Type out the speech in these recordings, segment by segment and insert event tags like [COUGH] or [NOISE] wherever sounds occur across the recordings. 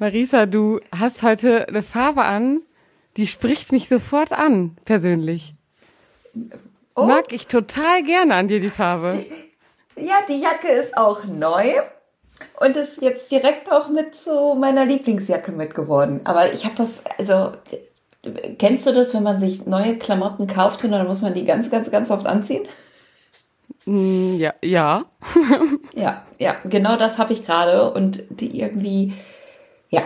Marisa, du hast heute eine Farbe an, die spricht mich sofort an, persönlich. Oh. Mag ich total gerne an dir die Farbe. Die, ja, die Jacke ist auch neu und ist jetzt direkt auch mit zu meiner Lieblingsjacke mitgeworden. Aber ich habe das, also kennst du das, wenn man sich neue Klamotten kauft und dann muss man die ganz, ganz, ganz oft anziehen? Mm, ja, ja. [LAUGHS] ja, ja, genau das habe ich gerade und die irgendwie, ja.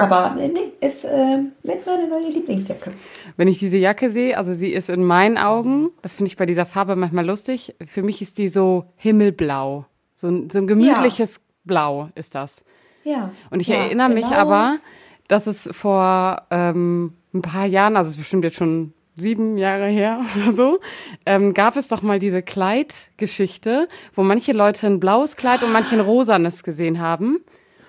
Aber nee, ist äh, mit meiner neue Lieblingsjacke. Wenn ich diese Jacke sehe, also sie ist in meinen Augen, das finde ich bei dieser Farbe manchmal lustig, für mich ist die so himmelblau. So ein, so ein gemütliches ja. Blau ist das. Ja. Und ich ja, erinnere genau. mich aber, dass es vor ähm, ein paar Jahren, also es ist bestimmt jetzt schon sieben Jahre her [LAUGHS] oder so, ähm, gab es doch mal diese Kleidgeschichte, wo manche Leute ein blaues Kleid und manche ein rosanes gesehen haben.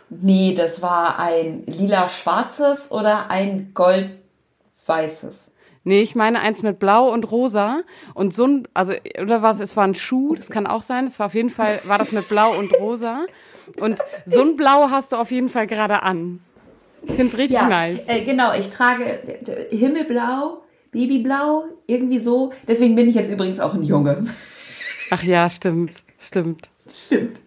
Nee, das war ein lila-schwarzes oder ein gold-weißes. Nee, ich meine eins mit Blau und Rosa und so ein, also, oder was, es war ein Schuh, das kann auch sein, es war auf jeden Fall, war das mit Blau und Rosa und so ein Blau hast du auf jeden Fall gerade an. Ich finde es richtig ja, nice. Äh, genau, ich trage Himmelblau, Babyblau, irgendwie so. Deswegen bin ich jetzt übrigens auch ein Junge. Ach ja, stimmt, stimmt. Stimmt.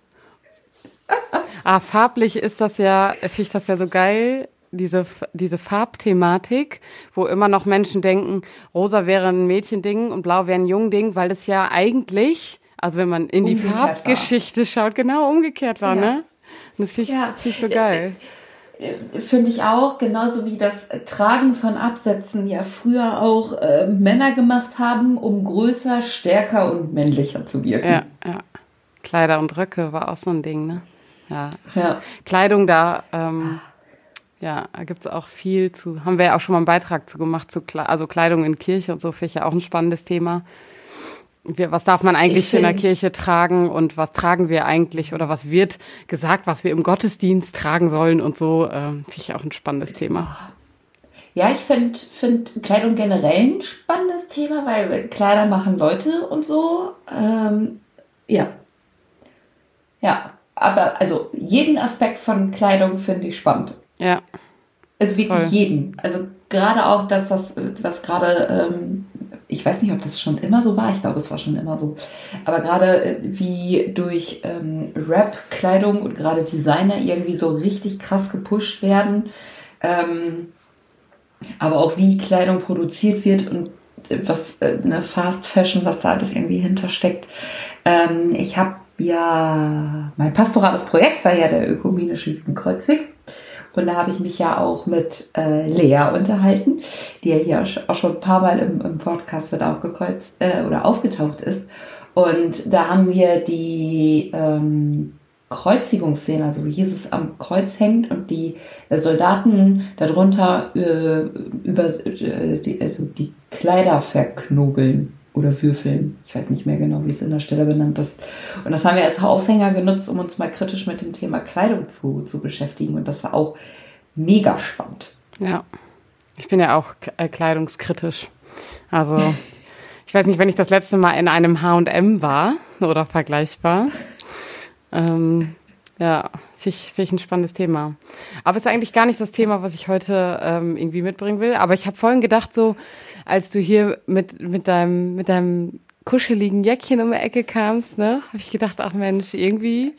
Ah, farblich ist das ja, finde ich das ja so geil, diese, diese Farbthematik, wo immer noch Menschen denken, rosa wäre ein Mädchending und blau wäre ein Jungding, weil das ja eigentlich, also wenn man in die umgekehrt Farbgeschichte war. schaut, genau umgekehrt war, ja. ne? Und das finde ich, ja. find ich so geil. Finde ich auch, genauso wie das Tragen von Absätzen ja früher auch äh, Männer gemacht haben, um größer, stärker und männlicher zu wirken. Ja, ja. Kleider und Röcke war auch so ein Ding, ne? Ja. ja. Kleidung da, ähm, ja, da gibt es auch viel zu. Haben wir ja auch schon mal einen Beitrag zu gemacht, zu Kle also Kleidung in Kirche und so, finde ich ja auch ein spannendes Thema was darf man eigentlich in der Kirche tragen und was tragen wir eigentlich oder was wird gesagt, was wir im Gottesdienst tragen sollen und so, äh, finde ich auch ein spannendes Thema. Ja, ich finde find Kleidung generell ein spannendes Thema, weil Kleider machen Leute und so. Ähm, ja. Ja, aber also jeden Aspekt von Kleidung finde ich spannend. Ja. Also wirklich Voll. jeden. Also gerade auch das, was, was gerade ähm, ich weiß nicht, ob das schon immer so war, ich glaube, es war schon immer so, aber gerade äh, wie durch ähm, Rap-Kleidung und gerade Designer irgendwie so richtig krass gepusht werden, ähm, aber auch wie Kleidung produziert wird und äh, was äh, eine Fast Fashion, was da alles irgendwie hintersteckt. Ähm, ich habe ja, mein pastorales Projekt war ja der ökumenische Jugendkreuzweg. Und da habe ich mich ja auch mit äh, Lea unterhalten, die ja hier auch schon ein paar Mal im, im Podcast wird aufgekreuzt äh, oder aufgetaucht ist. Und da haben wir die ähm, Kreuzigungsszene, also wo Jesus am Kreuz hängt und die äh, Soldaten darunter äh, über äh, die, also die Kleider verknobeln oder Würfeln. Ich weiß nicht mehr genau, wie es in der Stelle benannt ist. Und das haben wir als Aufhänger genutzt, um uns mal kritisch mit dem Thema Kleidung zu, zu beschäftigen. Und das war auch mega spannend. Ja, ich bin ja auch äh, kleidungskritisch. Also, [LAUGHS] ich weiß nicht, wenn ich das letzte Mal in einem HM war oder vergleichbar. Ähm, ja, finde ich, find ich ein spannendes Thema. Aber es ist eigentlich gar nicht das Thema, was ich heute ähm, irgendwie mitbringen will. Aber ich habe vorhin gedacht, so, als du hier mit, mit, deinem, mit deinem kuscheligen Jäckchen um die Ecke kamst, ne, habe ich gedacht, ach Mensch, irgendwie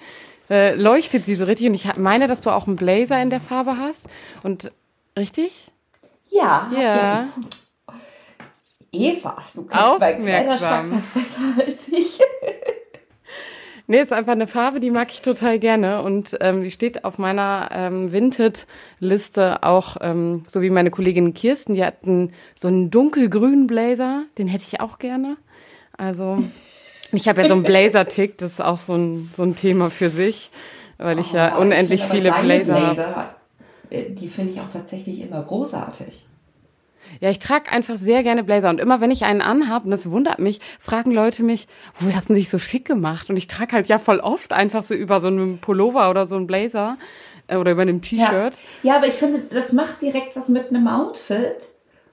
äh, leuchtet sie so richtig. Und ich meine, dass du auch einen Blazer in der Farbe hast. Und richtig? Ja. Ja. Eva, du kannst bei Kleiderschrank was besser als ich. Nee, ist einfach eine Farbe, die mag ich total gerne und ähm, die steht auf meiner ähm, Vinted-Liste auch, ähm, so wie meine Kollegin Kirsten, die hat einen, so einen dunkelgrünen Blazer, den hätte ich auch gerne. Also ich habe ja so einen Blazer-Tick, das ist auch so ein, so ein Thema für sich, weil ich oh, ja unendlich ich viele Blazer, Blazer habe. Äh, die finde ich auch tatsächlich immer großartig. Ja, ich trage einfach sehr gerne Blazer. Und immer wenn ich einen anhabe, und das wundert mich, fragen Leute mich, wo hast du dich so schick gemacht? Und ich trage halt ja voll oft einfach so über so einen Pullover oder so einen Blazer äh, oder über einem T-Shirt. Ja. ja, aber ich finde, das macht direkt was mit einem Outfit.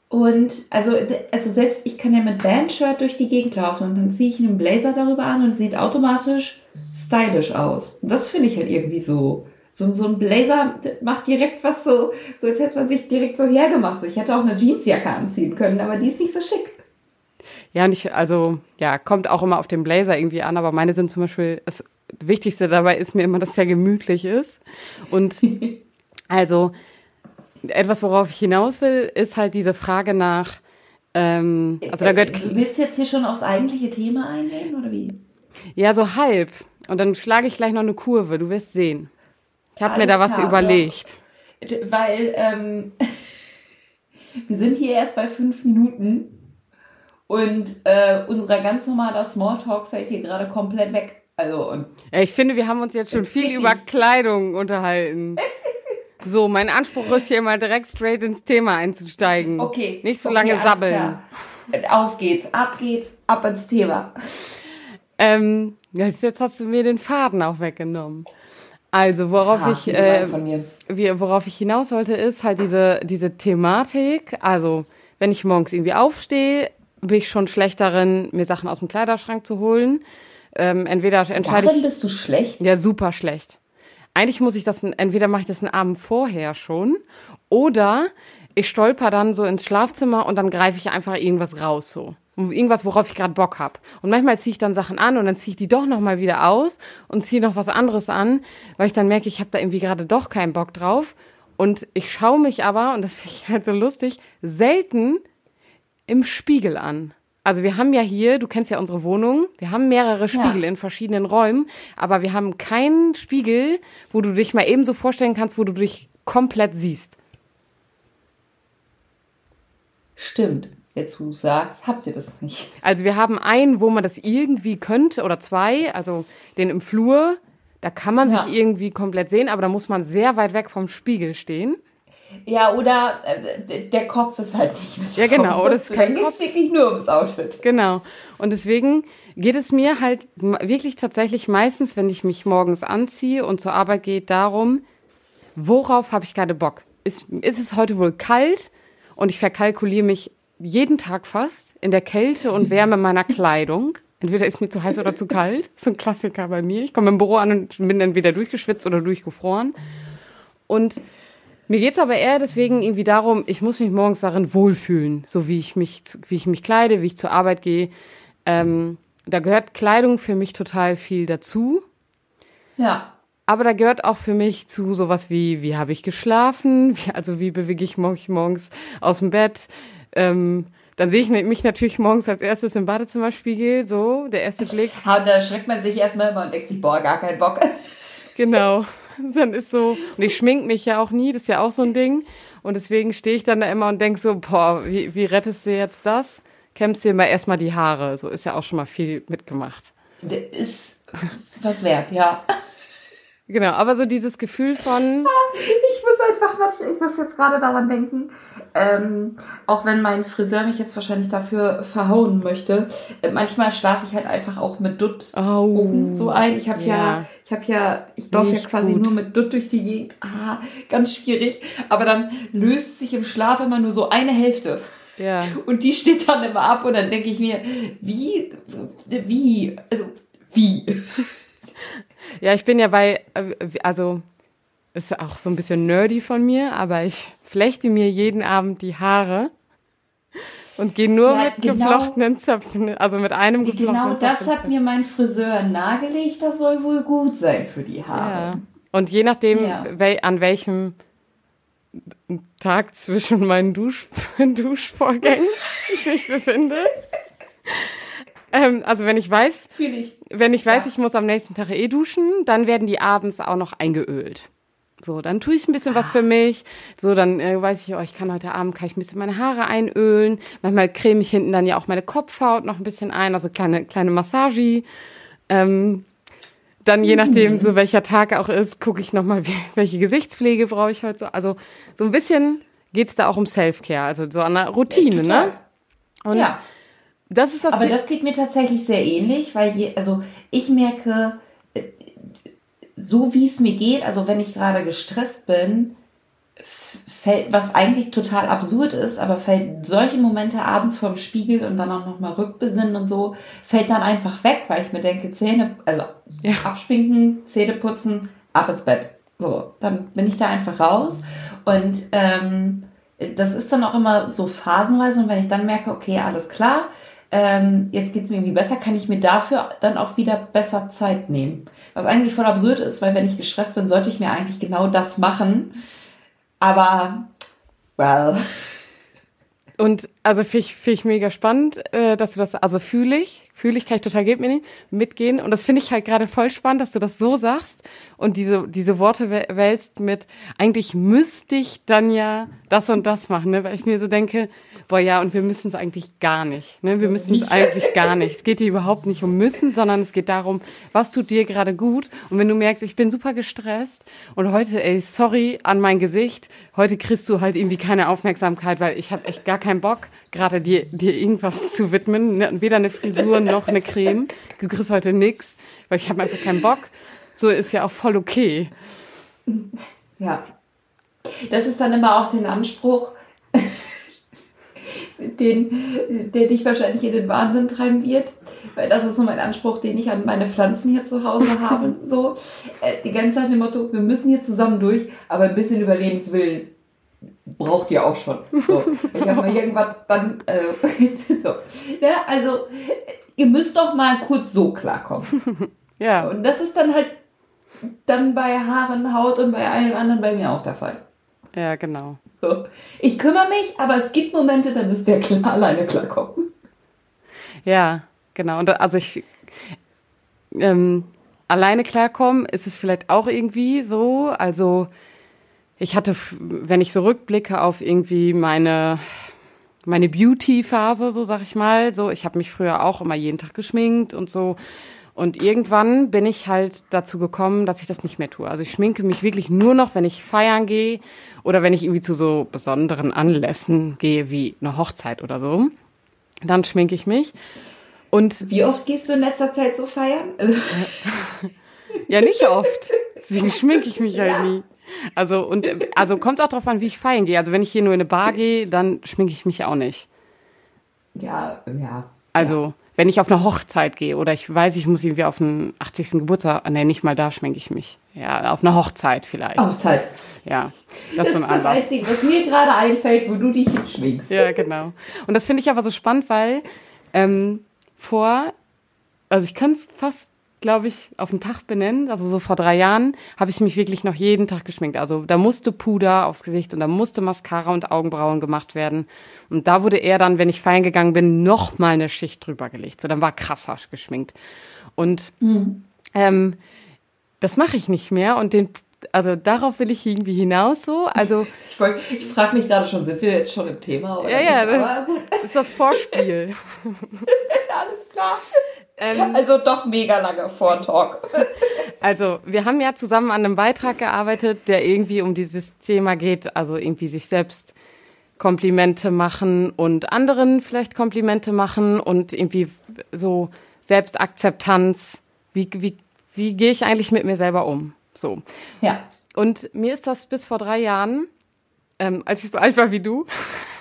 Und also, also selbst ich kann ja mit Bandshirt durch die Gegend laufen und dann ziehe ich einen Blazer darüber an und es sieht automatisch stylisch aus. Und das finde ich halt irgendwie so. So, so ein Blazer macht direkt was so, so als hätte man sich direkt so hergemacht. So, ich hätte auch eine Jeansjacke anziehen können, aber die ist nicht so schick. Ja, nicht, also, ja, kommt auch immer auf den Blazer irgendwie an, aber meine sind zum Beispiel, das Wichtigste dabei ist mir immer, dass der gemütlich ist. Und [LAUGHS] also, etwas, worauf ich hinaus will, ist halt diese Frage nach, ähm, also da gehört. Äh, willst du jetzt hier schon aufs eigentliche Thema eingehen oder wie? Ja, so halb. Und dann schlage ich gleich noch eine Kurve, du wirst sehen. Ich habe mir da was klar, überlegt. Ja. Weil ähm, [LAUGHS] wir sind hier erst bei fünf Minuten und äh, unser ganz normaler Smalltalk fällt hier gerade komplett weg. Also und ja, ich finde, wir haben uns jetzt schon viel über Kleidung unterhalten. [LAUGHS] So, mein Anspruch ist hier mal direkt straight ins Thema einzusteigen. Okay. Nicht so okay, lange sabbeln. Auf geht's, ab geht's, ab ins Thema. Ähm, jetzt hast du mir den Faden auch weggenommen. Also, worauf ha, ich, äh, wie, worauf ich hinaus wollte, ist halt diese, diese Thematik. Also, wenn ich morgens irgendwie aufstehe, bin ich schon schlecht darin, mir Sachen aus dem Kleiderschrank zu holen. Ähm, entweder entscheide Darin ich. bist du schlecht? Ja, super schlecht. Eigentlich muss ich das, entweder mache ich das einen Abend vorher schon oder ich stolper dann so ins Schlafzimmer und dann greife ich einfach irgendwas raus so. Irgendwas, worauf ich gerade Bock habe. Und manchmal ziehe ich dann Sachen an und dann ziehe ich die doch nochmal wieder aus und ziehe noch was anderes an, weil ich dann merke, ich habe da irgendwie gerade doch keinen Bock drauf. Und ich schaue mich aber, und das finde ich halt so lustig, selten im Spiegel an. Also wir haben ja hier, du kennst ja unsere Wohnung, wir haben mehrere Spiegel ja. in verschiedenen Räumen, aber wir haben keinen Spiegel, wo du dich mal eben so vorstellen kannst, wo du dich komplett siehst. Stimmt. Du sagst, habt ihr das nicht. Also wir haben einen, wo man das irgendwie könnte, oder zwei, also den im Flur, da kann man ja. sich irgendwie komplett sehen, aber da muss man sehr weit weg vom Spiegel stehen. Ja, oder äh, der Kopf ist halt nicht mit Ja, genau. Oder es ist kein Kopf. wirklich nur ums Outfit. Genau. Und deswegen geht es mir halt wirklich tatsächlich meistens, wenn ich mich morgens anziehe und zur Arbeit gehe, darum, worauf habe ich gerade Bock? Ist, ist es heute wohl kalt? Und ich verkalkuliere mich jeden Tag fast in der Kälte und Wärme meiner Kleidung. Entweder ist mir zu heiß oder zu kalt. Ist ein Klassiker bei mir. Ich komme im Büro an und bin entweder durchgeschwitzt oder durchgefroren. Und mir geht's aber eher deswegen irgendwie darum, ich muss mich morgens darin wohlfühlen, so wie ich mich, wie ich mich kleide, wie ich zur Arbeit gehe. Ähm, da gehört Kleidung für mich total viel dazu. Ja. Aber da gehört auch für mich zu sowas wie, wie habe ich geschlafen, wie, also wie bewege ich mich morgens aus dem Bett. Ähm, dann sehe ich mich natürlich morgens als erstes im Badezimmerspiegel, so, der erste Blick. Und da schreckt man sich erstmal immer und denkt sich, boah, gar keinen Bock. [LAUGHS] Genau. [LAUGHS] Dann ist so, und ich schmink mich ja auch nie, das ist ja auch so ein Ding. Und deswegen stehe ich dann da immer und denke so, boah, wie, wie rettest du jetzt das? Kämmst dir mal erstmal die Haare. So ist ja auch schon mal viel mitgemacht. Ist was wert, ja. Genau, aber so dieses Gefühl von. [LAUGHS] Ich muss einfach manchmal, ich muss jetzt gerade daran denken, ähm, auch wenn mein Friseur mich jetzt wahrscheinlich dafür verhauen möchte, äh, manchmal schlafe ich halt einfach auch mit Dutt oh, so ein. Ich habe ja. ja, ich habe ja, ich laufe ja quasi gut. nur mit Dutt durch die Gegend. Ah, ganz schwierig. Aber dann löst sich im Schlaf immer nur so eine Hälfte. Ja. Und die steht dann immer ab und dann denke ich mir, wie, wie, also wie? Ja, ich bin ja bei, äh, also ist auch so ein bisschen nerdy von mir, aber ich flechte mir jeden Abend die Haare und gehe nur ja, mit genau, geflochtenen Zöpfen, also mit einem geflochtenen Genau das hat mir mein Friseur nahegelegt, das soll wohl gut sein für die Haare. Ja. Und je nachdem, ja. wel, an welchem Tag zwischen meinen Dusch, [LAUGHS] Duschvorgängen ich mich befinde, ähm, also wenn ich weiß, ich. wenn ich weiß, ja. ich muss am nächsten Tag eh duschen, dann werden die abends auch noch eingeölt. So, dann tue ich ein bisschen ah. was für mich. So, dann äh, weiß ich, oh, ich kann heute Abend kann ich ein bisschen meine Haare einölen. Manchmal creme ich hinten dann ja auch meine Kopfhaut noch ein bisschen ein, also kleine kleine Massage. Ähm, dann je nachdem, so welcher Tag auch ist, gucke ich nochmal, welche Gesichtspflege brauche ich heute. Also so ein bisschen geht's da auch um Self-Care, also so an der Routine, ja, ne? Und ja. Das ist das. Aber das geht mir tatsächlich sehr ähnlich, weil je, also ich merke, äh, so wie es mir geht, also wenn ich gerade gestresst bin, fällt, was eigentlich total absurd ist, aber fällt solche Momente abends vorm Spiegel und dann auch nochmal rückbesinnen und so, fällt dann einfach weg, weil ich mir denke, Zähne, also ja. abschminken, Zähne putzen, ab ins Bett. So, dann bin ich da einfach raus. Und ähm, das ist dann auch immer so phasenweise. Und wenn ich dann merke, okay, alles klar, ähm, jetzt geht es mir irgendwie besser, kann ich mir dafür dann auch wieder besser Zeit nehmen. Was eigentlich voll absurd ist, weil wenn ich gestresst bin, sollte ich mir eigentlich genau das machen. Aber, well. Und also finde ich, find ich mega spannend, äh, dass du das, also fühle ich, fühle ich, kann ich total mitgehen. Und das finde ich halt gerade voll spannend, dass du das so sagst und diese, diese Worte wählst mit, eigentlich müsste ich dann ja das und das machen, ne? weil ich mir so denke, boah ja, und wir müssen es eigentlich gar nicht. Ne? Wir müssen es eigentlich gar nicht. Es geht hier überhaupt nicht um müssen, sondern es geht darum, was tut dir gerade gut. Und wenn du merkst, ich bin super gestresst und heute, ey, sorry an mein Gesicht, heute kriegst du halt irgendwie keine Aufmerksamkeit, weil ich habe echt gar keinen Bock, gerade dir, dir irgendwas zu widmen. Ne? Weder eine Frisur noch eine Creme. Du kriegst heute nix, weil ich habe einfach keinen Bock. So ist ja auch voll okay. Ja. Das ist dann immer auch den Anspruch, den, der dich wahrscheinlich in den Wahnsinn treiben wird. Weil das ist so mein Anspruch, den ich an meine Pflanzen hier zu Hause habe. [LAUGHS] So, äh, die ganze Zeit dem Motto, wir müssen hier zusammen durch, aber ein bisschen Überlebenswillen braucht ihr auch schon. So, ich habe mal irgendwann dann, äh, [LAUGHS] so. Ja, also, ihr müsst doch mal kurz so klarkommen. [LAUGHS] Ja. Und das ist dann halt dann bei Haaren, Haut und bei allem anderen bei mir auch der Fall. Ja, genau. Ich kümmere mich, aber es gibt Momente, da müsst ihr klar alleine klarkommen. Ja, genau. Und also ich ähm, alleine klarkommen ist es vielleicht auch irgendwie so. Also ich hatte, wenn ich so rückblicke auf irgendwie meine meine Beauty-Phase, so sag ich mal, so ich habe mich früher auch immer jeden Tag geschminkt und so und irgendwann bin ich halt dazu gekommen, dass ich das nicht mehr tue. Also ich schminke mich wirklich nur noch, wenn ich feiern gehe oder wenn ich irgendwie zu so besonderen Anlässen gehe, wie eine Hochzeit oder so. Dann schminke ich mich. Und wie oft gehst du in letzter Zeit so feiern? ja, nicht oft. Deswegen schminke ich mich halt ja. nie. Also und also kommt auch drauf an, wie ich feiern gehe. Also wenn ich hier nur in eine Bar gehe, dann schminke ich mich auch nicht. Ja, ja. Also ja wenn ich auf eine Hochzeit gehe oder ich weiß, ich muss irgendwie auf einen 80. Geburtstag, nee, nicht mal da schminke ich mich. Ja, auf eine Hochzeit vielleicht. Hochzeit. Ja, das, das ist so ein das Anlass. Einzige, was mir gerade einfällt, wo du dich schminkst. Ja, genau. Und das finde ich aber so spannend, weil ähm, vor, also ich könnte es fast glaube ich, auf den Tag benennen. Also so vor drei Jahren habe ich mich wirklich noch jeden Tag geschminkt. Also da musste Puder aufs Gesicht und da musste Mascara und Augenbrauen gemacht werden. Und da wurde er dann, wenn ich feiern gegangen bin, noch mal eine Schicht drüber gelegt. So, dann war krasser geschminkt. Und mhm. ähm, das mache ich nicht mehr. Und den also darauf will ich irgendwie hinaus so. Also [LAUGHS] ich, ich frage mich gerade schon, sind wir jetzt schon im Thema? Oder ja, ja, das ist das Vorspiel. [LAUGHS] Alles klar. Ähm, also doch mega lange Vortalk. [LAUGHS] also wir haben ja zusammen an einem Beitrag gearbeitet, der irgendwie um dieses Thema geht, also irgendwie sich selbst Komplimente machen und anderen vielleicht Komplimente machen und irgendwie so Selbstakzeptanz. Wie, wie, wie gehe ich eigentlich mit mir selber um? So. Ja. Und mir ist das bis vor drei Jahren, ähm, als ich so alt war wie du,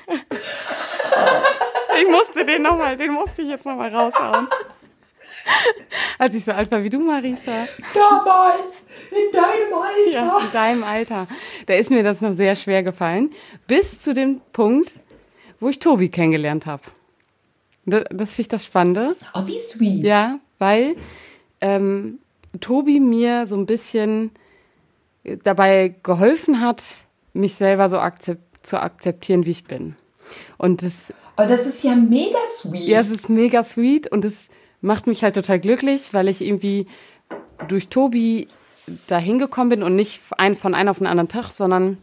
[LAUGHS] ich musste den nochmal, den musste ich jetzt nochmal raushauen. [LAUGHS] Als ich so alt war wie du, Marisa. Damals, in deinem Alter. Ja, in deinem Alter. Da ist mir das noch sehr schwer gefallen. Bis zu dem Punkt, wo ich Tobi kennengelernt habe. Das, das finde ich das Spannende. Oh, wie sweet. Ja, weil ähm, Tobi mir so ein bisschen dabei geholfen hat, mich selber so akzept, zu akzeptieren, wie ich bin. Und das. Oh, das ist ja mega sweet. Ja, es ist mega sweet und es macht mich halt total glücklich, weil ich irgendwie durch Tobi da hingekommen bin und nicht von einem auf den anderen Tag, sondern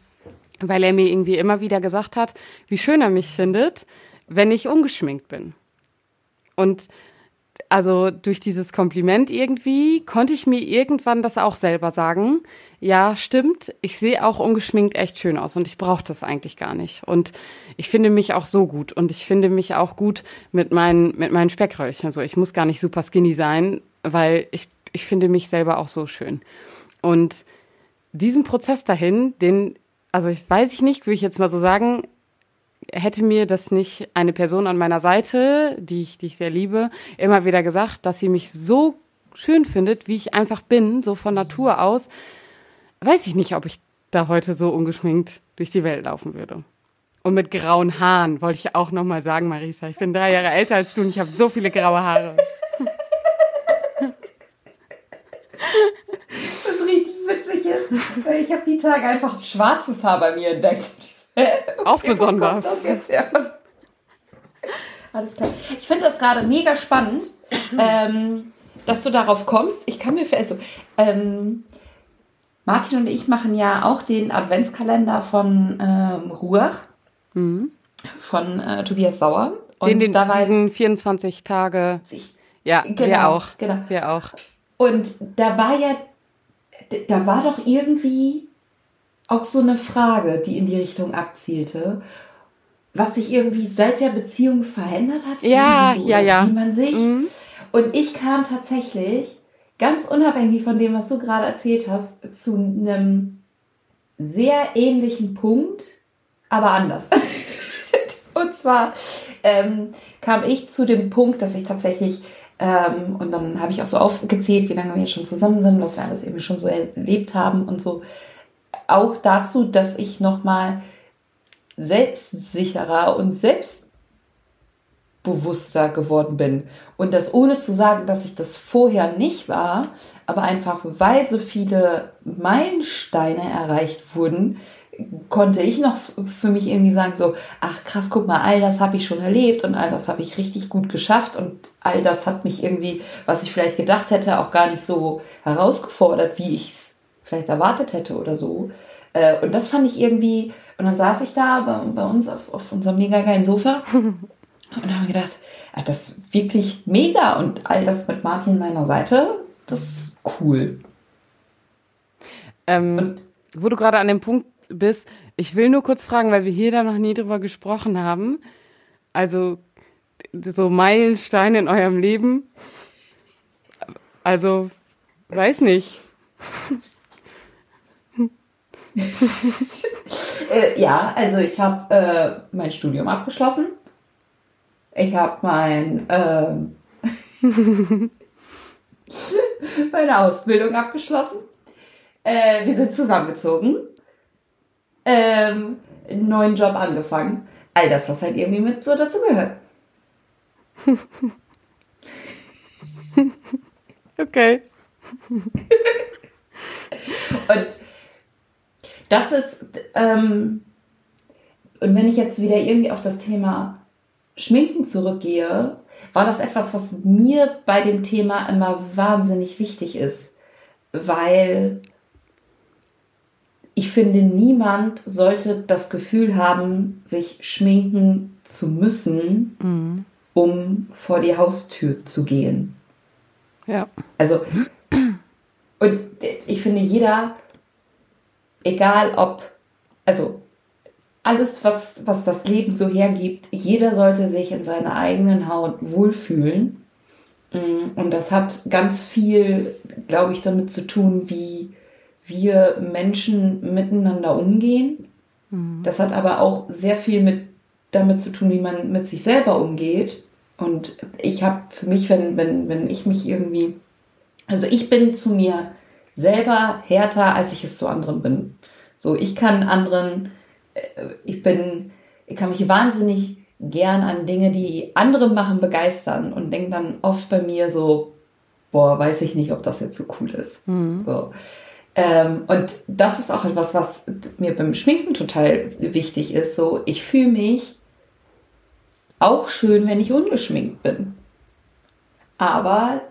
weil er mir irgendwie immer wieder gesagt hat, wie schön er mich findet, wenn ich ungeschminkt bin. Und also durch dieses Kompliment irgendwie konnte ich mir irgendwann das auch selber sagen. Ja, stimmt, ich sehe auch ungeschminkt echt schön aus und ich brauche das eigentlich gar nicht. Und ich finde mich auch so gut und ich finde mich auch gut mit meinen, mit meinen Speckröllchen. Also ich muss gar nicht super skinny sein, weil ich, ich finde mich selber auch so schön. Und diesen Prozess dahin, den also ich weiß ich nicht, würde ich jetzt mal so sagen, hätte mir das nicht eine Person an meiner Seite, die ich, die ich sehr liebe, immer wieder gesagt, dass sie mich so schön findet, wie ich einfach bin, so von Natur aus, weiß ich nicht, ob ich da heute so ungeschminkt durch die Welt laufen würde. Und mit grauen Haaren, wollte ich auch nochmal sagen, Marisa. Ich bin drei Jahre älter als du und ich habe so viele graue Haare. [LAUGHS] Was richtig witzig ist, weil ich habe die Tage einfach ein schwarzes Haar bei mir entdeckt. [LAUGHS] Auch besonders. Alles klar. Ich finde das gerade mega spannend, ähm, dass du darauf kommst. Ich kann mir also ähm, Martin und ich machen ja auch den Adventskalender von ähm, Ruach mhm. von äh, Tobias Sauer. Und den, den, da war diesen 24 Tage. Ich, ja, genau, wir auch. Genau. Wir auch. Und da war ja, da war doch irgendwie auch so eine Frage, die in die Richtung abzielte, was sich irgendwie seit der Beziehung verändert hat. Ja, so, ja, ja. Wie man sich. Mhm. Und ich kam tatsächlich, ganz unabhängig von dem, was du gerade erzählt hast, zu einem sehr ähnlichen Punkt, aber anders. [LAUGHS] und zwar ähm, kam ich zu dem Punkt, dass ich tatsächlich ähm, und dann habe ich auch so aufgezählt, wie lange wir jetzt schon zusammen sind, was wir alles eben schon so erlebt haben und so. Auch dazu, dass ich nochmal selbstsicherer und selbstbewusster geworden bin. Und das ohne zu sagen, dass ich das vorher nicht war, aber einfach weil so viele Meilensteine erreicht wurden, konnte ich noch für mich irgendwie sagen, so, ach krass, guck mal, all das habe ich schon erlebt und all das habe ich richtig gut geschafft und all das hat mich irgendwie, was ich vielleicht gedacht hätte, auch gar nicht so herausgefordert, wie ich es vielleicht erwartet hätte oder so. Äh, und das fand ich irgendwie, und dann saß ich da bei, bei uns auf, auf unserem mega geilen Sofa [LAUGHS] und habe gedacht, ah, das ist wirklich mega und all das mit Martin meiner Seite, das ist cool. Ähm, wo du gerade an dem Punkt bist. Ich will nur kurz fragen, weil wir hier da noch nie drüber gesprochen haben. Also so Meilensteine in eurem Leben. Also, weiß nicht. [LAUGHS] [LAUGHS] äh, ja, also ich habe äh, mein Studium abgeschlossen. Ich habe mein äh, [LAUGHS] meine Ausbildung abgeschlossen. Äh, wir sind zusammengezogen ähm, einen neuen Job angefangen. All das, was halt irgendwie mit so dazu gehört. [LAUGHS] okay. und das ist, ähm, und wenn ich jetzt wieder irgendwie auf das Thema Schminken zurückgehe, war das etwas, was mir bei dem Thema immer wahnsinnig wichtig ist, weil ich finde, niemand sollte das Gefühl haben, sich schminken zu müssen, mhm. um vor die Haustür zu gehen. Ja. Also, und ich finde, jeder, egal ob, also alles, was, was das Leben so hergibt, jeder sollte sich in seiner eigenen Haut wohlfühlen. Mm, und das hat ganz viel, glaube ich, damit zu tun, wie wir Menschen miteinander umgehen. Mhm. Das hat aber auch sehr viel mit damit zu tun, wie man mit sich selber umgeht. Und ich habe für mich, wenn, wenn, wenn ich mich irgendwie, also ich bin zu mir selber härter, als ich es zu anderen bin. So, ich kann anderen, äh, ich bin, ich kann mich wahnsinnig gern an Dinge, die andere machen, begeistern und denke dann oft bei mir so, boah, weiß ich nicht, ob das jetzt so cool ist. Mhm. So. Ähm, und das ist auch etwas, was mir beim Schminken total wichtig ist. So, ich fühle mich auch schön, wenn ich ungeschminkt bin. Aber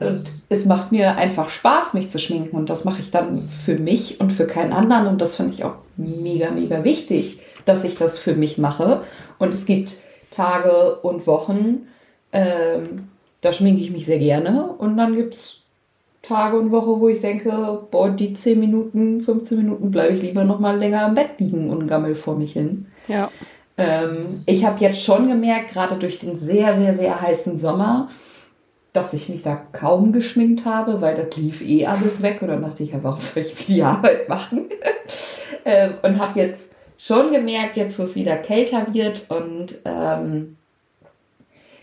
es macht mir einfach Spaß, mich zu schminken. Und das mache ich dann für mich und für keinen anderen. Und das finde ich auch mega, mega wichtig, dass ich das für mich mache. Und es gibt Tage und Wochen, ähm, da schminke ich mich sehr gerne. Und dann gibt es Tage und Woche, wo ich denke, boah, die 10 Minuten, 15 Minuten bleibe ich lieber noch mal länger im Bett liegen und gammel vor mich hin. Ja. Ähm, ich habe jetzt schon gemerkt, gerade durch den sehr, sehr, sehr heißen Sommer, dass ich mich da kaum geschminkt habe, weil das lief eh alles weg. Und dann dachte ich, ja, warum soll ich mir die Arbeit machen? [LAUGHS] ähm, und habe jetzt schon gemerkt, jetzt wo es wieder kälter wird und ähm,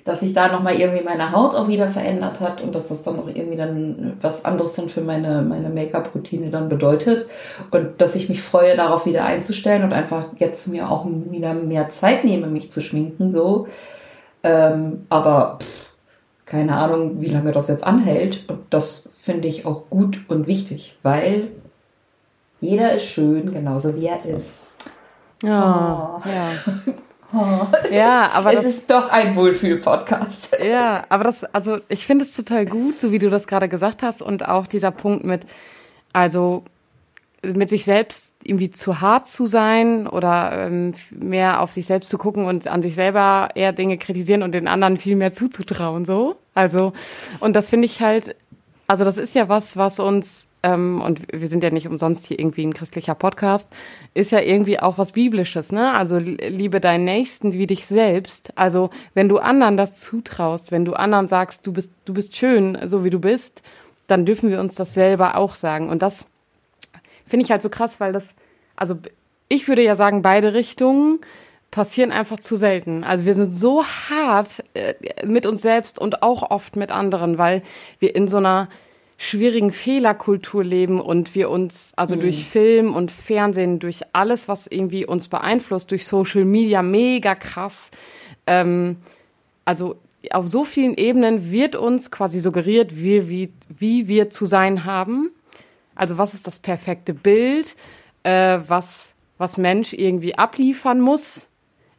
dass sich da nochmal irgendwie meine Haut auch wieder verändert hat und dass das dann auch irgendwie dann was anderes dann für meine, meine Make-up-Routine dann bedeutet. Und dass ich mich freue, darauf wieder einzustellen und einfach jetzt mir auch wieder mehr Zeit nehme, mich zu schminken, so. Ähm, aber pff, keine Ahnung, wie lange das jetzt anhält. Und das finde ich auch gut und wichtig, weil jeder ist schön, genauso wie er ist. Ja, oh. ja. [LAUGHS] Oh. Ja, aber es ist doch ein Wohlfühl-Podcast. [LAUGHS] Ja, aber das, also ich finde es total gut, so wie du das gerade gesagt hast und auch dieser Punkt mit, also mit sich selbst irgendwie zu hart zu sein oder ähm, mehr auf sich selbst zu gucken und an sich selber eher Dinge kritisieren und den anderen viel mehr zuzutrauen, so. Also, und das finde ich halt, also das ist ja was, was uns ähm, und wir sind ja nicht umsonst hier irgendwie ein christlicher Podcast, ist ja irgendwie auch was Biblisches, ne? Also liebe deinen Nächsten wie dich selbst. Also wenn du anderen das zutraust, wenn du anderen sagst, du bist, du bist schön, so wie du bist, dann dürfen wir uns das selber auch sagen. Und das finde ich halt so krass, weil das, also ich würde ja sagen, beide Richtungen passieren einfach zu selten. Also wir sind so hart äh, mit uns selbst und auch oft mit anderen, weil wir in so einer schwierigen Fehlerkultur leben und wir uns also mhm. durch Film und Fernsehen, durch alles, was irgendwie uns beeinflusst, durch Social Media mega krass. Ähm, also auf so vielen Ebenen wird uns quasi suggeriert, wie, wie, wie wir zu sein haben. Also was ist das perfekte Bild, äh, was, was Mensch irgendwie abliefern muss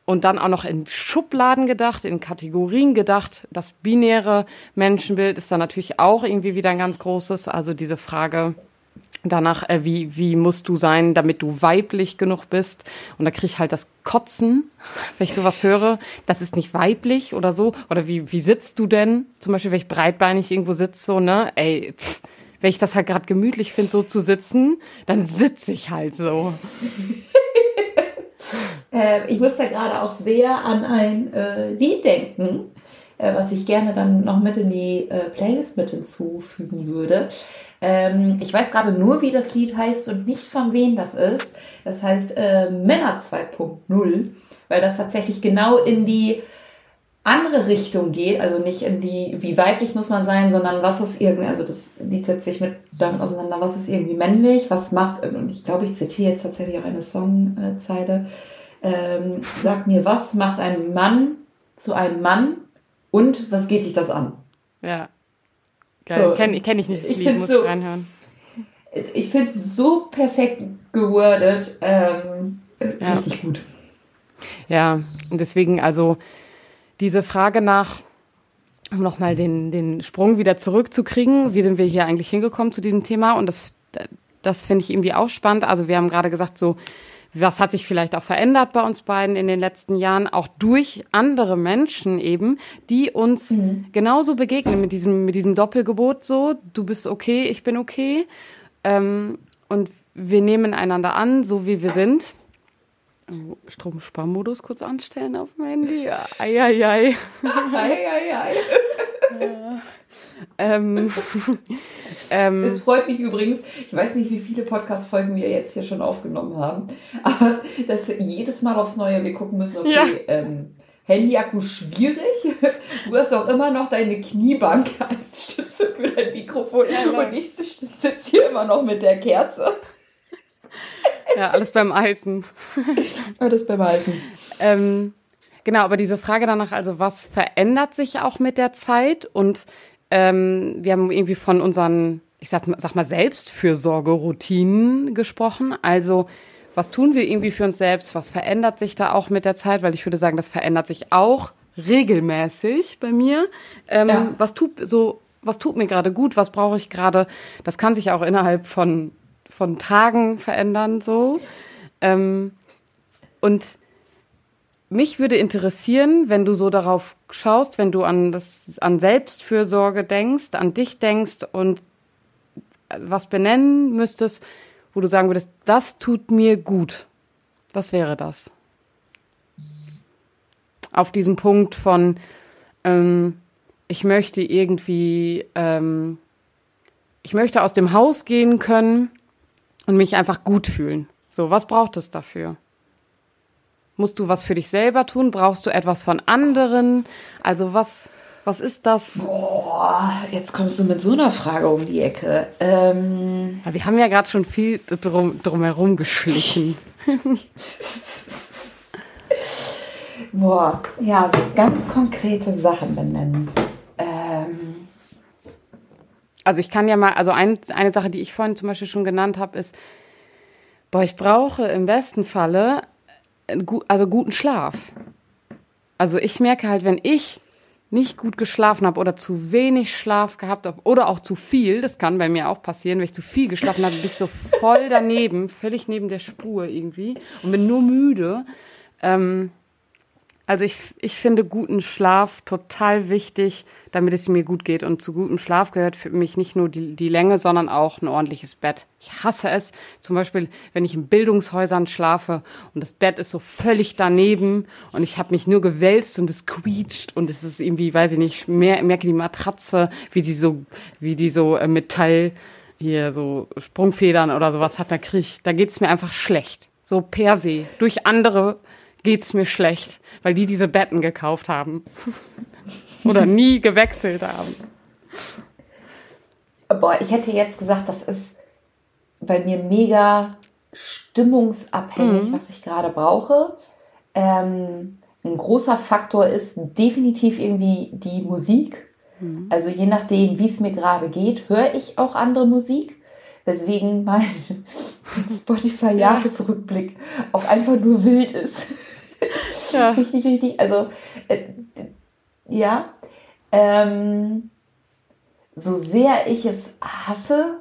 und dann auch noch in Schubladen gedacht, in Kategorien gedacht. Das binäre Menschenbild ist dann natürlich auch irgendwie wieder ein ganz großes. Also diese Frage danach, äh, wie, wie musst du sein, damit du weiblich genug bist? Und da kriege ich halt das Kotzen, [LAUGHS] wenn ich sowas höre. Das ist nicht weiblich oder so. Oder wie, wie sitzt du denn? Zum Beispiel, wenn ich breitbeinig irgendwo sitze, so, ne? Ey, pff, wenn ich das halt gerade gemütlich finde, so zu sitzen, dann sitze ich halt so. [LAUGHS] Äh, ich muss da gerade auch sehr an ein äh, Lied denken, äh, was ich gerne dann noch mit in die äh, Playlist mit hinzufügen würde. Ähm, ich weiß gerade nur, wie das Lied heißt und nicht von wem das ist. Das heißt äh, Männer 2.0, weil das tatsächlich genau in die andere Richtung geht, also nicht in die, wie weiblich muss man sein, sondern was ist irgendwie, also das Lied setzt sich mit damit auseinander, was ist irgendwie männlich, was macht, und ich glaube, ich zitiere jetzt tatsächlich auch eine Songzeile, ähm, sag mir, was macht ein Mann zu einem Mann und was geht dich das an? Ja. Geil. So. Kenn, kenn ich nicht das Lied, ich muss so, reinhören. Ich finde es so perfekt gewordet. Ähm, ja. Richtig gut. Ja, und deswegen, also diese Frage nach, um nochmal den, den Sprung wieder zurückzukriegen, wie sind wir hier eigentlich hingekommen zu diesem Thema? Und das, das finde ich irgendwie auch spannend. Also wir haben gerade gesagt, so was hat sich vielleicht auch verändert bei uns beiden in den letzten Jahren, auch durch andere Menschen eben, die uns mhm. genauso begegnen mit diesem, mit diesem Doppelgebot so, du bist okay, ich bin okay. Ähm, und wir nehmen einander an, so wie wir sind. Oh, Stromsparmodus kurz anstellen auf dem Handy. Eieiei. Eieiei. ja. Ähm, [LAUGHS] ähm, es freut mich übrigens, ich weiß nicht, wie viele Podcast-Folgen wir jetzt hier schon aufgenommen haben, [LAUGHS] aber dass wir jedes Mal aufs Neue wir gucken müssen, okay, ja. ähm, Handy-Akku schwierig. [LAUGHS] Du hast auch immer noch deine Kniebank als Stütze für dein Mikrofon ja, und ich sitze hier immer noch mit der Kerze. Ja, alles beim Alten. [LAUGHS] Alles beim Alten. Ähm, genau, aber diese Frage danach, also was verändert sich auch mit der Zeit und ähm, wir haben irgendwie von unseren, ich sag, sag mal, Selbstfürsorgeroutinen gesprochen. Also was tun wir irgendwie für uns selbst? Was verändert sich da auch mit der Zeit? Weil ich würde sagen, das verändert sich auch regelmäßig bei mir. Ähm, ja. Was tut so, was tut mir gerade gut? Was brauche ich gerade? Das kann sich auch innerhalb von von Tagen verändern so. Ähm, und mich würde interessieren, wenn du so darauf schaust, wenn du an das an Selbstfürsorge denkst, an dich denkst und was benennen müsstest, wo du sagen würdest, das tut mir gut. Was wäre das? Auf diesem Punkt von ähm, ich möchte irgendwie ähm, ich möchte aus dem Haus gehen können und mich einfach gut fühlen. So, was braucht es dafür? Musst du was für dich selber tun? Brauchst du etwas von anderen? Also was, was ist das? Boah, jetzt kommst du mit so einer Frage um die Ecke. Ähm ja, wir haben ja gerade schon viel drum, drumherum geschlichen. [LAUGHS] Boah, ja, so ganz konkrete Sachen benennen. Also ich kann ja mal, also ein, eine Sache, die ich vorhin zum Beispiel schon genannt habe, ist, boah, ich brauche im besten Falle also guten Schlaf. Also ich merke halt, wenn ich nicht gut geschlafen habe oder zu wenig Schlaf gehabt habe oder auch zu viel, das kann bei mir auch passieren, wenn ich zu viel geschlafen habe, bin ich so voll daneben, völlig neben der Spur irgendwie und bin nur müde. Ähm, also ich, ich finde guten Schlaf total wichtig, damit es mir gut geht. Und zu gutem Schlaf gehört für mich nicht nur die, die Länge, sondern auch ein ordentliches Bett. Ich hasse es, zum Beispiel, wenn ich in Bildungshäusern schlafe und das Bett ist so völlig daneben und ich habe mich nur gewälzt und es quietscht und es ist irgendwie, weiß ich nicht, mehr, merke die Matratze, wie die so, wie die so äh, Metall hier so Sprungfedern oder sowas hat, da krieg ich, da geht's mir einfach schlecht. So per se. Durch andere geht's mir schlecht, weil die diese Betten gekauft haben. [LAUGHS] Oder nie gewechselt haben. Boah, ich hätte jetzt gesagt, das ist bei mir mega stimmungsabhängig, mhm. was ich gerade brauche. Ähm, ein großer Faktor ist definitiv irgendwie die Musik. Mhm. Also je nachdem, wie es mir gerade geht, höre ich auch andere Musik. Weswegen mein [LAUGHS] Spotify-Jahresrückblick auch einfach nur wild ist. Ja. [LAUGHS] richtig, richtig. Also, äh, ja. Ähm, so sehr ich es hasse,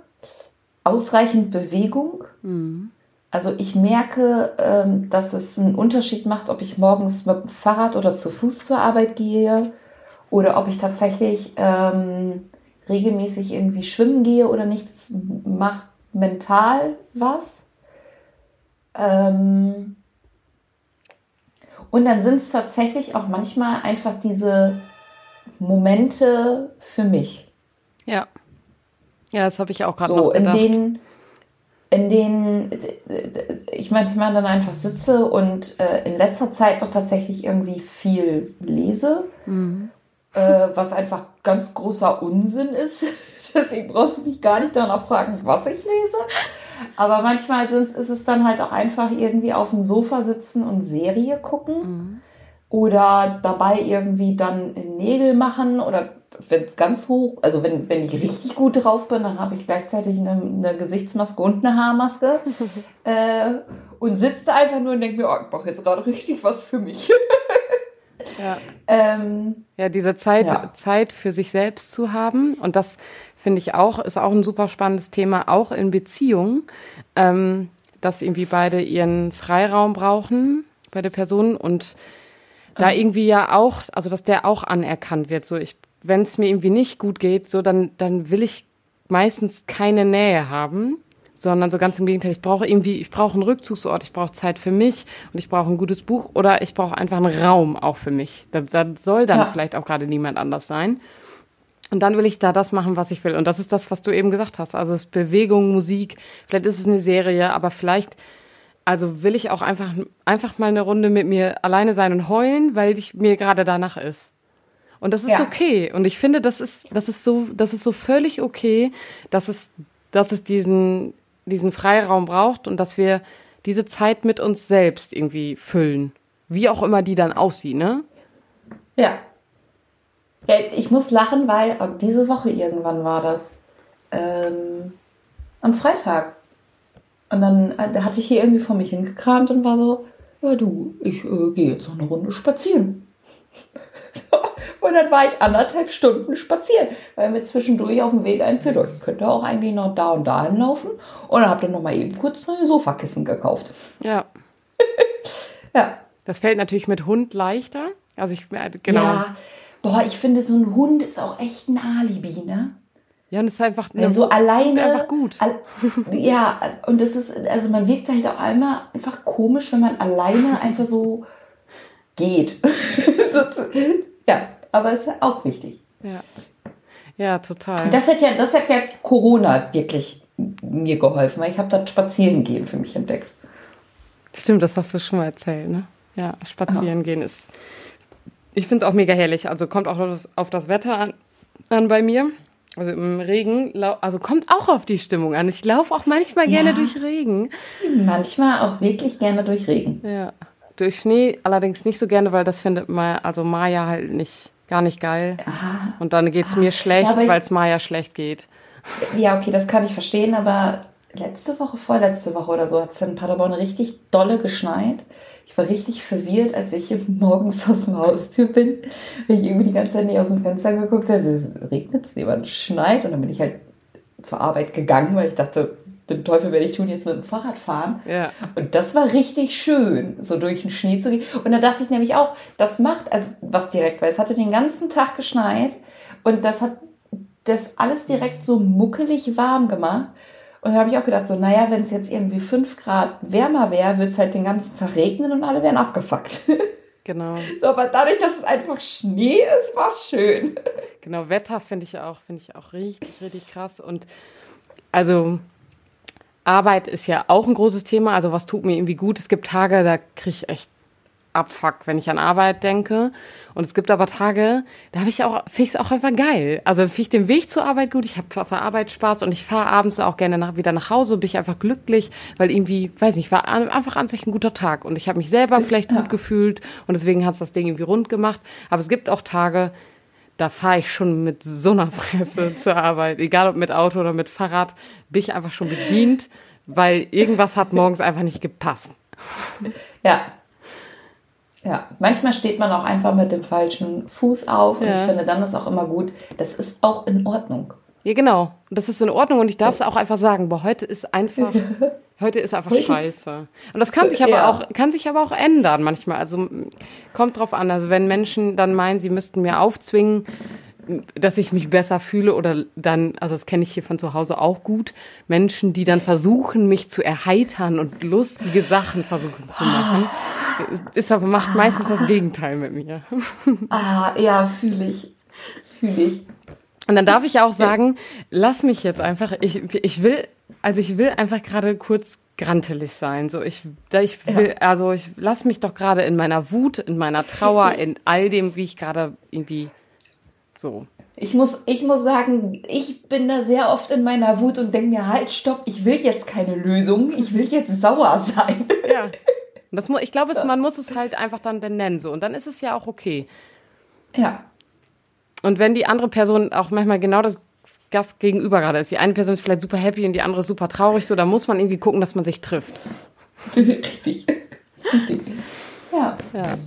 ausreichend Bewegung. Mhm. Also ich merke, ähm, dass es einen Unterschied macht, ob ich morgens mit dem Fahrrad oder zu Fuß zur Arbeit gehe oder ob ich tatsächlich ähm, regelmäßig irgendwie schwimmen gehe oder nicht. Das macht mental was. Ähm, und dann sind es tatsächlich auch manchmal einfach diese Momente für mich. Ja. Ja, das habe ich auch gerade so, noch gedacht. In denen, in denen ich manchmal dann einfach sitze und äh, in letzter Zeit noch tatsächlich irgendwie viel lese, mhm. äh, was einfach ganz großer Unsinn ist. [LAUGHS] Deswegen brauchst du mich gar nicht danach fragen, was ich lese. Aber manchmal ist es dann halt auch einfach irgendwie auf dem Sofa sitzen und Serie gucken. Mhm. Oder dabei irgendwie dann Nägel machen oder wenn es ganz hoch, also wenn, wenn ich richtig gut drauf bin, dann habe ich gleichzeitig eine, eine, Gesichtsmaske und eine Haarmaske. [LAUGHS] äh, und sitze einfach nur und denke mir, oh, ich mache jetzt gerade richtig was für mich. [LAUGHS] ja. Ähm, ja, diese Zeit, ja. Zeit für sich selbst zu haben. Und das finde ich auch, ist auch ein super spannendes Thema, auch in Beziehungen, ähm, dass irgendwie beide ihren Freiraum brauchen bei der Person und da ah. irgendwie ja auch, also dass der auch anerkannt wird. So, ich, wenn es mir irgendwie nicht gut geht, so dann, dann will ich meistens keine Nähe haben, sondern so ganz im Gegenteil. Ich brauche irgendwie, ich brauche einen Rückzugsort, ich brauche Zeit für mich und ich brauche ein gutes Buch oder ich brauche einfach einen Raum auch für mich. Da, da soll dann ja. vielleicht auch gerade niemand anders sein. Und dann will ich da das machen, was ich will. Und das ist das, was du eben gesagt hast. Also es ist Bewegung, Musik, vielleicht ist es eine Serie, aber vielleicht, also will ich auch einfach, einfach mal eine Runde mit mir alleine sein und heulen, weil ich mir gerade danach ist. Und das ist ja. okay. Und ich finde, das ist, das ist so, das ist so völlig okay, dass es, dass es diesen, diesen Freiraum braucht und dass wir diese Zeit mit uns selbst irgendwie füllen. Wie auch immer die dann aussieht, ne? Ja, ja, ich muss lachen, weil diese Woche irgendwann war das. Ähm, am Freitag. Und dann äh, hatte ich hier irgendwie vor mich hingekramt und war so, ja du, ich äh, gehe jetzt noch eine Runde spazieren. Und dann war ich anderthalb Stunden spazieren, weil mir zwischendurch auf dem Weg einführt, oh, ich könnte auch eigentlich noch da und da hinlaufen. Und dann habe ich noch mal eben kurz neue Sofakissen gekauft. Ja. [LAUGHS] ja. Das fällt natürlich mit Hund leichter. Also ich, äh, genau. Ja, Boah, ich finde, so ein Hund ist auch echt ein Alibi, ne? Ja, und es ist einfach eine, so alleine einfach gut. Al [LAUGHS] ja, und das ist also man wirkt halt auch einmal einfach komisch, wenn man alleine einfach so geht. [LAUGHS] ja, aber es ist auch wichtig. Ja. Ja, total. Das hat ja das hat ja Corona wirklich mir geholfen, weil ich habe das Spazierengehen für mich entdeckt. Stimmt, das hast du schon mal erzählt, ne? Ja, spazieren oh. gehen ist. Ich finde es auch mega herrlich. Also kommt auch auf das, auf das Wetter an, an bei mir. Also im Regen, also kommt auch auf die Stimmung an. Ich laufe auch manchmal gerne ja, durch Regen. Manchmal auch wirklich gerne durch Regen. Ja. Durch Schnee allerdings nicht so gerne, weil das findet mal, also Maya halt nicht, gar nicht geil. Aha. Und dann geht es mir schlecht, ja, weil es Maya schlecht geht. Ja, okay, das kann ich verstehen, aber letzte Woche, vorletzte Woche oder so hat es in Paderborn richtig dolle geschneit. Ich war richtig verwirrt, als ich [LAUGHS] morgens aus dem Haustür bin, weil ich irgendwie die ganze Zeit nicht aus dem Fenster geguckt habe. Es regnet, es jemand schneit und dann bin ich halt zur Arbeit gegangen, weil ich dachte, den Teufel werde ich tun, jetzt mit dem Fahrrad fahren. Ja. Und das war richtig schön, so durch den Schnee zu gehen. Und da dachte ich nämlich auch, das macht also was direkt, weil es hatte den ganzen Tag geschneit und das hat das alles direkt so muckelig warm gemacht. Und da habe ich auch gedacht, so, naja, wenn es jetzt irgendwie fünf Grad wärmer wäre, würde es halt den ganzen Tag regnen und alle wären abgefuckt. [LAUGHS] Genau. So, aber dadurch, dass es einfach Schnee ist, war es schön. Genau, Wetter finde ich auch, finde ich auch richtig, richtig krass. Und also Arbeit ist ja auch ein großes Thema. Also was tut mir irgendwie gut? Es gibt Tage, da kriege ich echt Abfuck, wenn ich an Arbeit denke. Und es gibt aber Tage, da habe ich auch, finde ich es auch einfach geil. Also finde ich den Weg zur Arbeit gut, ich habe auf der Arbeit Spaß und ich fahre abends auch gerne nach, wieder nach Hause, bin ich einfach glücklich, weil irgendwie, weiß nicht, war einfach an sich ein guter Tag und ich habe mich selber vielleicht ja. gut gefühlt und deswegen hat es das Ding irgendwie rund gemacht. Aber es gibt auch Tage, da fahre ich schon mit so einer Fresse [LAUGHS] zur Arbeit, egal ob mit Auto oder mit Fahrrad, bin ich einfach schon bedient, weil irgendwas hat morgens einfach nicht gepasst. Ja, ja, manchmal steht man auch einfach mit dem falschen Fuß auf und ja. ich finde, dann ist auch immer gut, das ist auch in Ordnung. Ja, genau. Das ist in Ordnung und ich darf es auch einfach sagen, boah, heute ist einfach, [LAUGHS] heute ist einfach heute scheiße. Und das kann sich aber ja. auch, kann sich aber auch ändern manchmal. Also kommt drauf an. Also wenn Menschen dann meinen, sie müssten mir aufzwingen, dass ich mich besser fühle oder dann, also das kenne ich hier von zu Hause auch gut, Menschen, die dann versuchen, mich zu erheitern und lustige Sachen versuchen zu machen. Ist aber macht meistens das Gegenteil mit mir. [LAUGHS] Ah, ja, fühle ich. Fühle ich. Und dann darf ich auch sagen, lass mich jetzt einfach, ich, ich will, also ich will einfach gerade kurz grantelig sein. So, ich, ich will, ja. also ich lass mich doch gerade in meiner Wut, in meiner Trauer, [LAUGHS] in all dem, wie ich gerade irgendwie so. Ich muss, ich muss sagen, ich bin da sehr oft in meiner Wut und denke mir, halt, stopp, ich will jetzt keine Lösung, ich will jetzt sauer [LAUGHS] sein. Ja. Das ich glaube, man muss es halt einfach dann benennen so und dann ist es ja auch okay. Ja. Und wenn die andere Person auch manchmal genau das Gast gegenüber gerade ist, die eine Person ist vielleicht super happy und die andere super traurig, so, da muss man irgendwie gucken, dass man sich trifft. [LAUGHS] Richtig. Ja. Ja.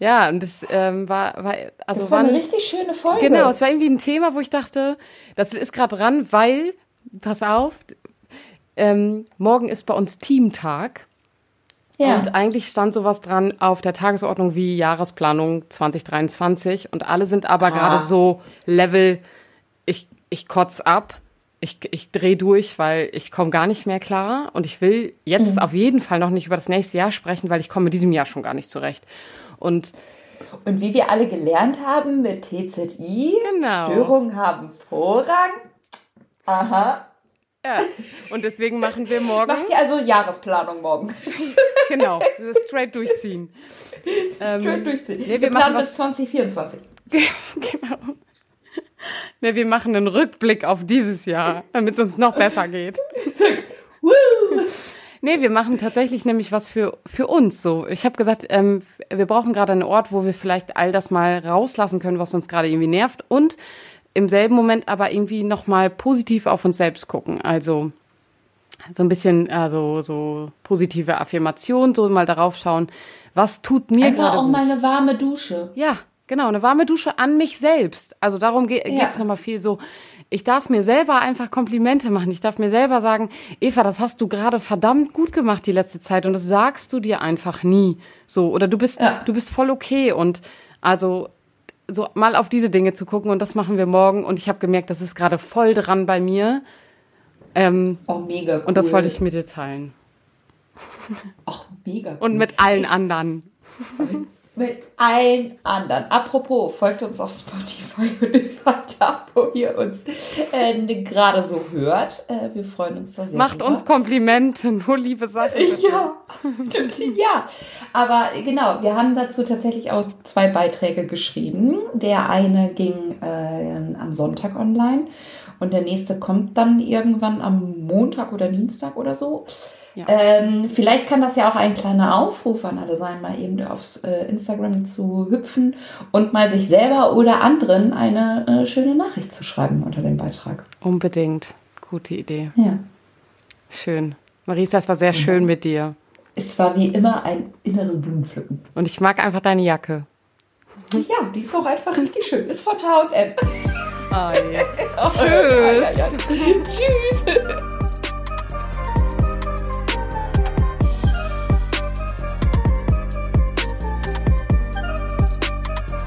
Ja, und das ähm, war, war, also das war eine richtig schöne Folge. Genau, es war irgendwie ein Thema, wo ich dachte, das ist gerade dran, weil, pass auf, ähm, morgen ist bei uns Teamtag. Ja. Und eigentlich stand sowas dran auf der Tagesordnung wie Jahresplanung 2023 und alle sind aber ah. gerade so Level, ich, ich kotz ab, ich, ich drehe durch, weil ich komme gar nicht mehr klar und ich will jetzt mhm. auf jeden Fall noch nicht über das nächste Jahr sprechen, weil ich komme mit diesem Jahr schon gar nicht zurecht. Und und wie wir alle gelernt haben mit TZI, genau. Störungen haben Vorrang. Aha. Ja, und deswegen machen wir [LAUGHS] morgen. Macht ihr also Jahresplanung morgen? [LAUGHS] genau, [LAUGHS] straight durchziehen. straight ähm, durchziehen. Nee, wir, wir planen bis 2024. genau. Nee, wir machen einen Rückblick auf dieses Jahr, damit es uns noch besser geht. Nee, wir machen tatsächlich nämlich was für, für uns so. Ich habe gesagt, ähm, wir brauchen gerade einen Ort, wo wir vielleicht all das mal rauslassen können, was uns gerade irgendwie nervt und im selben Moment aber irgendwie nochmal positiv auf uns selbst gucken. Also so ein bisschen also so positive Affirmation, so mal darauf schauen, was tut mir gerade auch gut. mal eine warme Dusche. Ja, genau, eine warme Dusche an mich selbst. Also darum geht es ja. nochmal viel so ich darf mir selber einfach Komplimente machen. Ich darf mir selber sagen, Eva, das hast du gerade verdammt gut gemacht die letzte Zeit und das sagst du dir einfach nie. So oder du bist ja. du bist voll okay und also so mal auf diese Dinge zu gucken und das machen wir morgen und ich habe gemerkt, das ist gerade voll dran bei mir. Ähm, oh, mega cool. Und das wollte ich mit dir teilen. Ach, mega cool. Und mit allen anderen. Mit allen anderen. Apropos, folgt uns auf Spotify und überall da, wo ihr uns äh, gerade so hört. Äh, wir freuen uns da sehr. Macht drüber. uns Komplimente, nur liebe Sachen. Ja, [LAUGHS] ja. Aber genau, wir haben dazu tatsächlich auch zwei Beiträge geschrieben. Der eine ging äh, am Sonntag online und der nächste kommt dann irgendwann am Montag oder Dienstag oder so. Ja. Ähm, vielleicht kann das ja auch ein kleiner Aufruf an alle sein, mal eben aufs äh, Instagram zu hüpfen und mal sich selber oder anderen eine äh, schöne Nachricht zu schreiben unter dem Beitrag. Unbedingt. Gute Idee. Ja. Schön. Marisa, es war sehr ja. schön mit dir. Es war wie immer ein inneres Blumenpflücken. Und ich mag einfach deine Jacke. Ja, die ist auch einfach richtig schön. Ist von H&M. Ah, ja. oh, Tschüss. Ja, Tschüss. [LAUGHS]